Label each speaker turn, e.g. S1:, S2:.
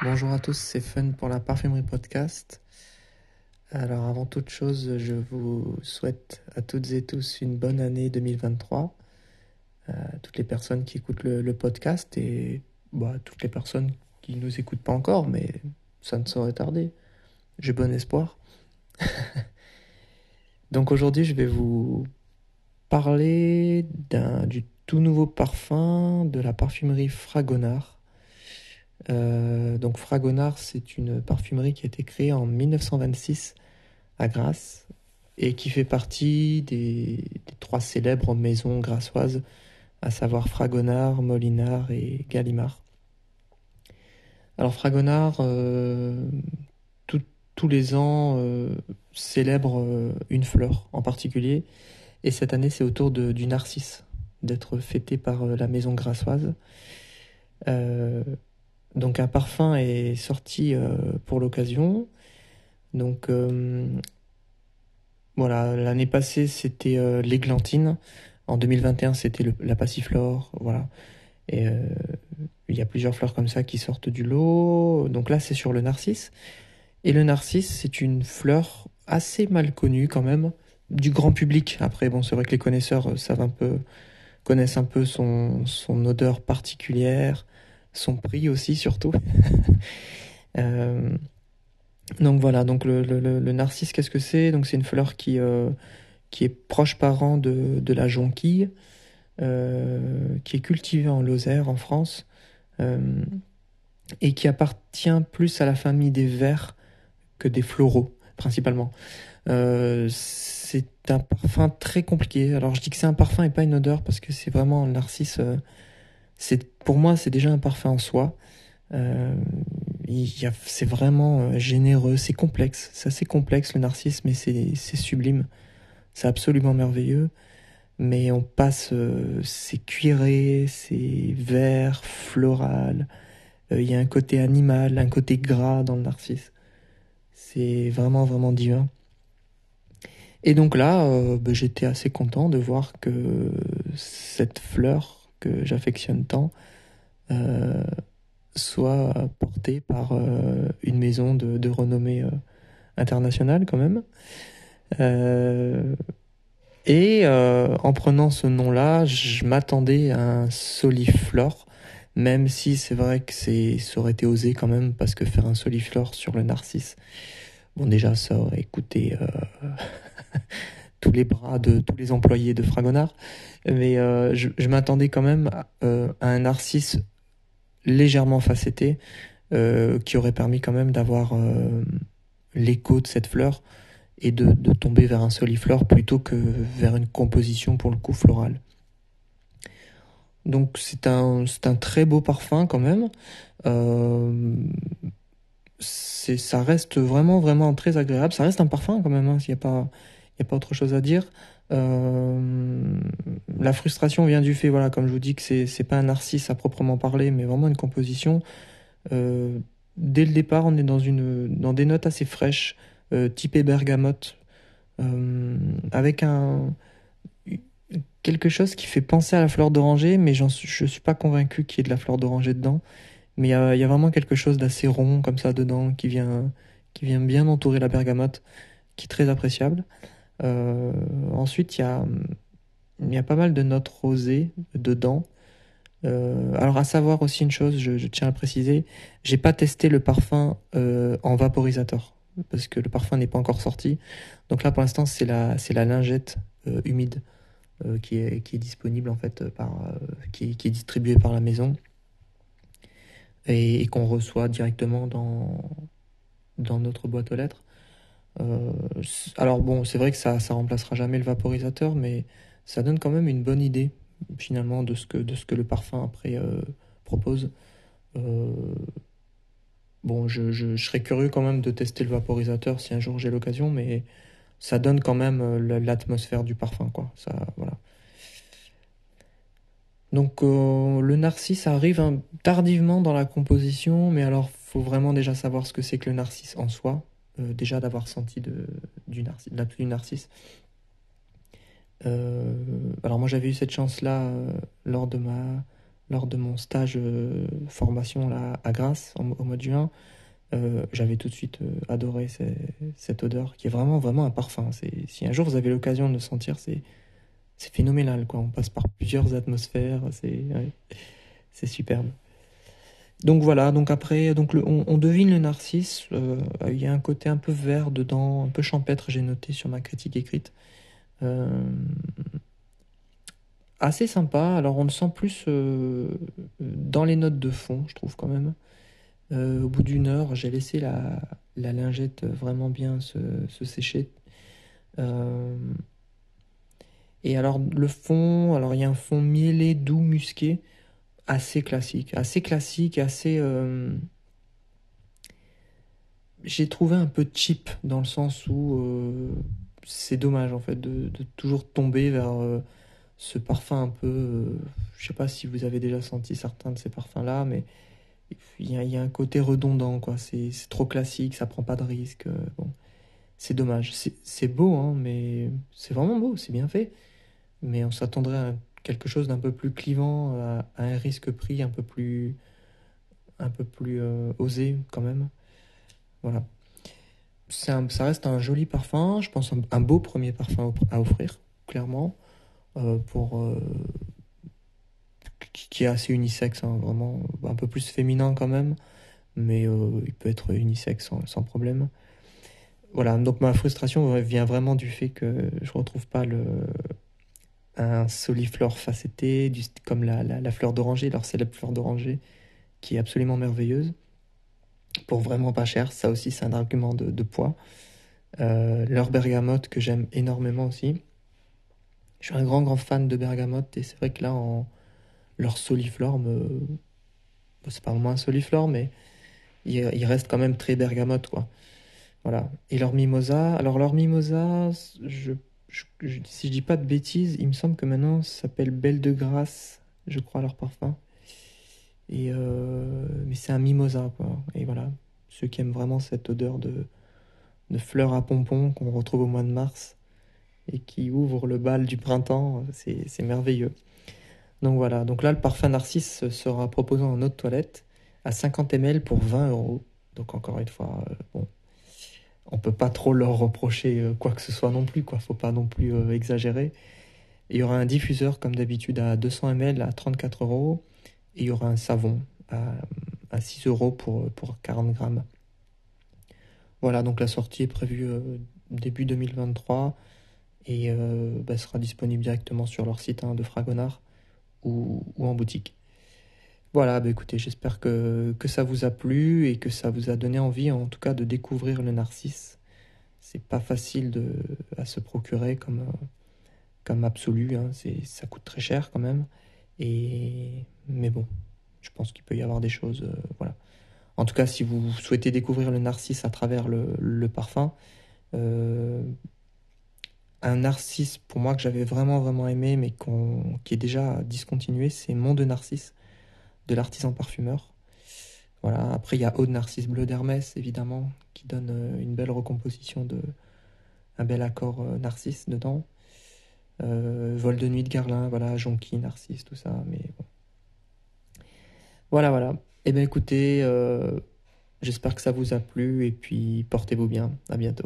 S1: Bonjour à tous, c'est Fun pour la Parfumerie Podcast. Alors avant toute chose, je vous souhaite à toutes et tous une bonne année 2023. À toutes les personnes qui écoutent le, podcast et bah, toutes les personnes qui ne nous écoutent pas encore, mais ça ne saurait tarder. J'ai bon espoir. Donc aujourd'hui, je vais vous parler du tout nouveau parfum de la parfumerie Fragonard euh, donc Fragonard, c'est une parfumerie qui a été créée en 1926 à Grasse et qui fait partie des, trois célèbres maisons grassoises, à savoir Fragonard, Molinard et Gallimard. Alors Fragonard, euh, tous les ans, euh, célèbre une fleur en particulier, et cette année c'est autour du narcisse d'être fêté par la maison grassoise. Donc un parfum est sorti euh, pour l'occasion. Donc euh, voilà, l'année passée c'était euh, l'églantine. En 2021 c'était la passiflore. Voilà. Et il y a plusieurs fleurs comme ça qui sortent du lot. Donc là c'est sur le narcisse. Et le narcisse c'est une fleur assez mal connue quand même du grand public. Après bon c'est vrai que les connaisseurs savent un peu connaissent un peu son, son odeur particulière son prix aussi surtout. Euh, donc voilà, donc le, le, narcisse, qu'est-ce que c'est? Donc c'est une fleur qui, euh, qui est proche parent de, de la jonquille, euh, qui est cultivée en Lozère en France, et qui appartient plus à la famille des vers que des floraux, principalement. c'est un parfum très compliqué. Alors je dis que c'est un parfum et pas une odeur parce que c'est vraiment un narcisse c'est pour moi c'est déjà un parfum en soi. Euh, c'est vraiment euh, généreux, c'est complexe, c'est assez complexe le narcisse, mais c'est sublime, c'est absolument merveilleux. Mais on passe, euh, c'est cuiré, c'est vert, floral. Il y a un côté animal, un côté gras dans le narcisse. C'est vraiment vraiment divin. Et donc là, ben, j'étais assez content de voir que cette fleur que j'affectionne tant euh, soit porté par euh, une maison de, renommée euh, internationale quand même. et en prenant ce nom-là, je m'attendais à un soliflore, même si c'est vrai que c'est, ça aurait été osé quand même, parce que faire un soliflore sur le narcisse, bon déjà ça aurait coûté tous les bras de tous les employés de Fragonard. Mais euh, je, m'attendais quand même euh, à, un narcisse légèrement facetté euh, qui aurait permis quand même d'avoir l'écho de cette fleur et de, tomber vers un soliflore plutôt que vers une composition pour le coup florale. Donc c'est un, un très beau parfum quand même. ça reste vraiment vraiment très agréable. Ça reste un parfum quand même. Hein, n'y a pas n'y a pas autre chose à dire. Euh, la frustration vient du fait, voilà, comme je vous dis, que c'est c'est pas un narcisse à proprement parler, mais vraiment une composition. Euh, dès le départ, on est dans une dans des notes assez fraîches, euh, typées bergamote, avec un quelque chose qui fait penser à la fleur d'oranger, mais je suis pas convaincu qu'il y ait de la fleur d'oranger dedans. Mais il y a, y a, vraiment quelque chose d'assez rond comme ça dedans qui vient qui vient bien entourer la bergamote, qui est très appréciable. Euh, ensuite, il y a, y a pas mal de notes rosées dedans. Euh, alors à savoir aussi une chose, je, tiens à préciser, j'ai pas testé le parfum euh, en vaporisateur parce que le parfum n'est pas encore sorti. Donc là pour l'instant c'est la c'est la lingette humide qui est qui est disponible en fait par qui, qui, est distribuée par la maison et, et qu'on reçoit directement dans dans notre boîte aux lettres. Euh, alors bon, c'est vrai que ça, ça remplacera jamais le vaporisateur, mais ça donne quand même une bonne idée finalement de ce que, de ce que le parfum après euh, propose. Euh, bon, je, je, serais curieux quand même de tester le vaporisateur si un jour j'ai l'occasion, mais ça donne quand même l'atmosphère du parfum, quoi. Ça, voilà. Donc le narcisse arrive tardivement dans la composition, mais alors faut vraiment déjà savoir ce que c'est que le narcisse en soi. Euh, déjà d'avoir senti de, du, narcisse, de la narcisse. Euh, alors moi j'avais eu cette chance-là euh, lors de ma lors de mon stage formation là, à Grasse au mois de juin. J'avais tout de suite adoré cette odeur qui est vraiment vraiment un parfum. Si un jour vous avez l'occasion de le sentir, c'est phénoménal. Quoi. On passe par plusieurs atmosphères, c'est superbe. Donc voilà, donc après, on, devine le narcisse. Euh, il y a un côté un peu vert dedans, un peu champêtre, j'ai noté sur ma critique écrite. Euh, assez sympa. Alors on le sent plus euh, dans les notes de fond, je trouve quand même. au bout d'une heure, j'ai laissé la, lingette vraiment bien se, se sécher. et alors le fond, alors il y a un fond mielé, doux, musqué assez classique, assez classique, assez. Euh, j'ai trouvé un peu cheap dans le sens où euh, c'est dommage en fait de, toujours tomber vers euh, ce parfum un peu. je sais pas si vous avez déjà senti certains de ces parfums là, mais il y, a un côté redondant quoi. C'est trop classique, ça prend pas de risque. bon, c'est dommage. C'est beau, hein, mais c'est vraiment beau, c'est bien fait. Mais on s'attendrait à un quelque chose d'un peu plus clivant, à, un risque pris un peu plus, un peu plus euh, osé quand même. Voilà. ça reste un joli parfum, je pense un, beau premier parfum à offrir, clairement, euh, pour euh, qui, est assez unisexe, hein, vraiment un peu plus féminin quand même, mais il peut être unisexe sans, sans, problème. Voilà, donc ma frustration vient vraiment du fait que je retrouve pas le, un soliflore facetté, comme la, la, fleur d'oranger, leur célèbre fleur d'oranger, qui est absolument merveilleuse, pour vraiment pas cher. Ça aussi, c'est un argument de, poids. Euh, leur bergamote, que j'aime énormément aussi. Je suis un grand, grand fan de bergamote, et c'est vrai que là, leur soliflore me. c'est pas vraiment un soliflore, mais il, il, reste quand même très bergamote, quoi. Voilà. Et leur mimosa, alors leur mimosa, je si je dis pas de bêtises, il me semble que maintenant ça s'appelle Belle de Grâce, je crois, leur parfum. Et euh, mais c'est un mimosa, quoi. Et voilà, ceux qui aiment vraiment cette odeur de, de fleurs à pompons qu'on retrouve au mois de mars et qui ouvre le bal du printemps, c'est merveilleux. Donc voilà, donc là le parfum Narcisse sera proposé en eau de toilette à 50 ml pour 20 euros. Donc encore une fois, euh, bon, on peut pas trop leur reprocher euh, quoi que ce soit non plus, quoi. Faut pas non plus euh, exagérer. il y aura un diffuseur comme d'habitude à 200 ml à 34 euros. Et il y aura un savon à, 6 euros pour, pour 40 grammes. Voilà, donc la sortie est prévue euh, début 2023 et bah, sera disponible directement sur leur site hein, de Fragonard ou, en boutique. Voilà, bah écoutez, j'espère que, que ça vous a plu et que ça vous a donné envie en tout cas de découvrir le narcisse. C'est pas facile de, à se procurer comme, comme absolu, hein. ça coûte très cher quand même. Et, mais bon, je pense qu'il peut y avoir des choses. Euh, voilà. En tout cas, si vous souhaitez découvrir le narcisse à travers le, le parfum, euh, un narcisse pour moi que j'avais vraiment vraiment aimé mais qui est déjà discontinué, c'est Mont de Narcisse de l'artisan parfumeur. Voilà. Après, il y a Eau de Narcisse Bleu d'Hermès, évidemment, qui donne euh, une belle recomposition de un bel accord euh, Narcisse dedans. Euh, Vol de nuit de Garlin, voilà, Jonquille, Narcisse, tout ça, mais bon. Voilà, voilà. Eh bien, écoutez, j'espère que ça vous a plu et puis portez-vous bien. À bientôt.